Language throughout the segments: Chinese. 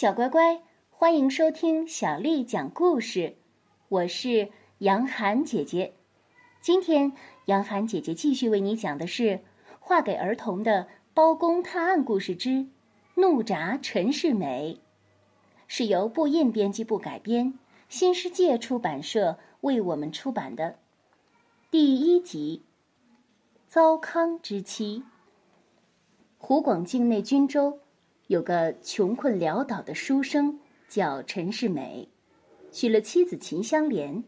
小乖乖，欢迎收听小丽讲故事。我是杨涵姐姐。今天，杨涵姐姐继续为你讲的是画给儿童的《包公探案故事之怒铡陈世美》，是由布印编辑部改编，新世界出版社为我们出版的。第一集：糟糠之妻。湖广境内均州。有个穷困潦倒的书生叫陈世美，娶了妻子秦香莲。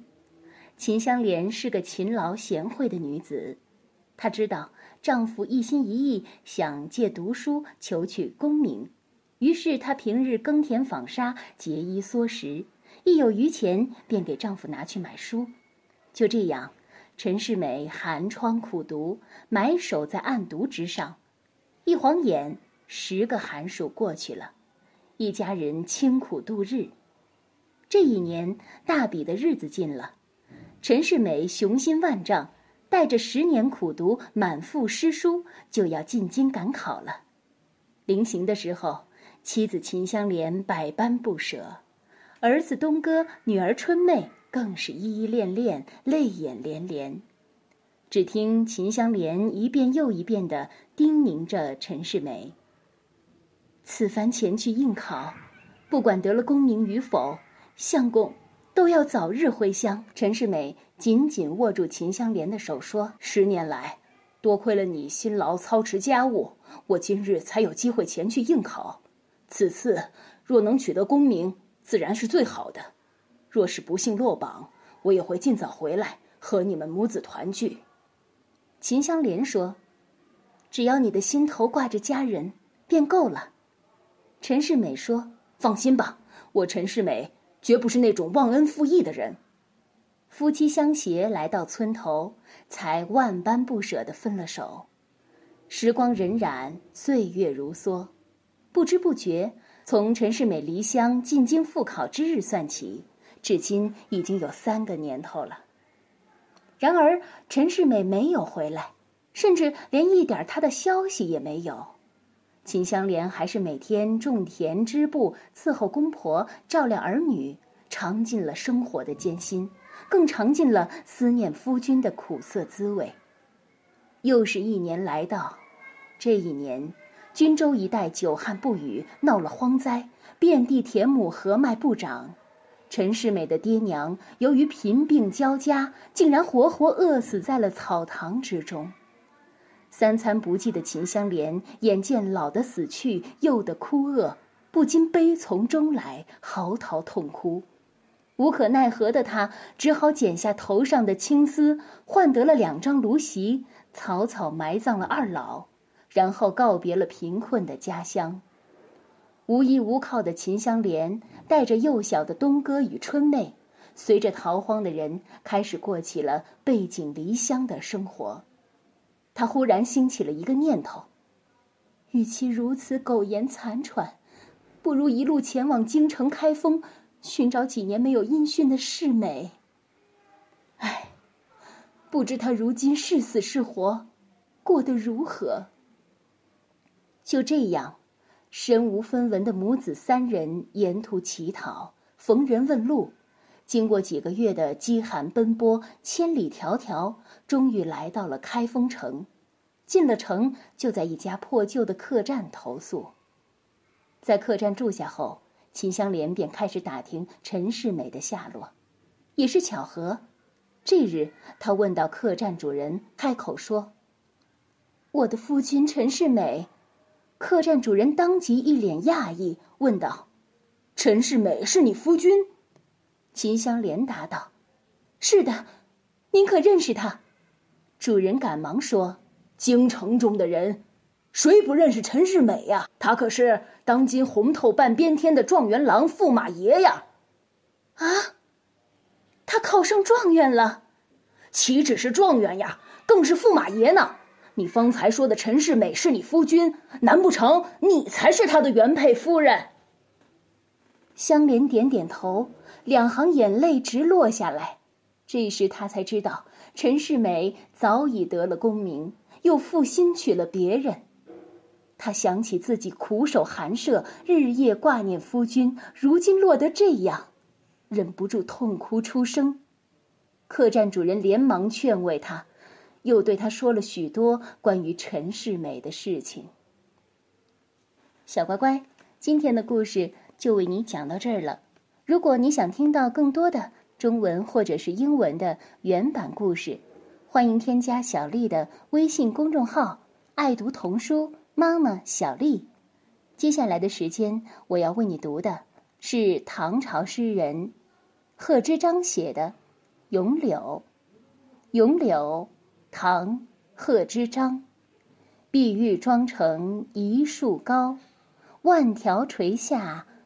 秦香莲是个勤劳贤惠的女子，她知道丈夫一心一意想借读书求取功名，于是她平日耕田纺纱、节衣缩食，一有余钱便给丈夫拿去买书。就这样，陈世美寒窗苦读，埋首在案牍之上，一晃眼。十个寒暑过去了，一家人清苦度日。这一年大比的日子近了，陈世美雄心万丈，带着十年苦读、满腹诗书，就要进京赶考了。临行的时候，妻子秦香莲百般不舍，儿子东哥、女儿春妹更是依依恋恋、泪眼连连。只听秦香莲一遍又一遍地叮咛着陈世美。此番前去应考，不管得了功名与否，相公都要早日回乡。陈世美紧紧握住秦香莲的手，说：“十年来，多亏了你辛劳操持家务，我今日才有机会前去应考。此次若能取得功名，自然是最好的；若是不幸落榜，我也会尽早回来和你们母子团聚。”秦香莲说：“只要你的心头挂着家人，便够了。”陈世美说：“放心吧，我陈世美绝不是那种忘恩负义的人。”夫妻相携来到村头，才万般不舍地分了手。时光荏苒，岁月如梭，不知不觉，从陈世美离乡进京复考之日算起，至今已经有三个年头了。然而，陈世美没有回来，甚至连一点他的消息也没有。秦香莲还是每天种田织布，伺候公婆，照料儿女，尝尽了生活的艰辛，更尝尽了思念夫君的苦涩滋味。又是一年来到，这一年，均州一带久旱不雨，闹了荒灾，遍地田亩禾麦不长。陈世美的爹娘由于贫病交加，竟然活活饿死在了草堂之中。三餐不继的秦香莲眼见老的死去，幼的枯饿，不禁悲从中来，嚎啕痛哭。无可奈何的她，只好剪下头上的青丝，换得了两张芦席，草草埋葬了二老，然后告别了贫困的家乡。无依无靠的秦香莲，带着幼小的东哥与春妹，随着逃荒的人，开始过起了背井离乡的生活。他忽然兴起了一个念头：与其如此苟延残喘，不如一路前往京城开封，寻找几年没有音讯的世美。唉，不知他如今是死是活，过得如何？就这样，身无分文的母子三人沿途乞讨，逢人问路。经过几个月的饥寒奔波，千里迢迢，终于来到了开封城。进了城，就在一家破旧的客栈投宿。在客栈住下后，秦香莲便开始打听陈世美的下落。也是巧合，这日他问到客栈主人，开口说：“我的夫君陈世美。”客栈主人当即一脸讶异，问道：“陈世美是你夫君？”秦香莲答道：“是的，您可认识他？”主人赶忙说：“京城中的人，谁不认识陈世美呀？他可是当今红透半边天的状元郎驸马爷呀！”啊，他考上状元了，岂止是状元呀，更是驸马爷呢！你方才说的陈世美是你夫君，难不成你才是他的原配夫人？香莲点点头。两行眼泪直落下来，这时他才知道陈世美早已得了功名，又负心娶了别人。他想起自己苦守寒舍，日夜挂念夫君，如今落得这样，忍不住痛哭出声。客栈主人连忙劝慰他，又对他说了许多关于陈世美的事情。小乖乖，今天的故事就为你讲到这儿了。如果你想听到更多的中文或者是英文的原版故事，欢迎添加小丽的微信公众号“爱读童书妈妈小丽”。接下来的时间，我要为你读的是唐朝诗人贺知章写的《咏柳》。《咏柳》，唐·贺知章。碧玉妆成一树高，万条垂下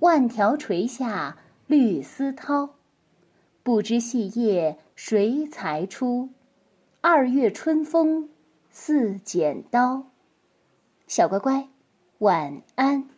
万条垂下绿丝绦。不知细叶谁裁出？二月春风似剪刀，小乖乖，晚安。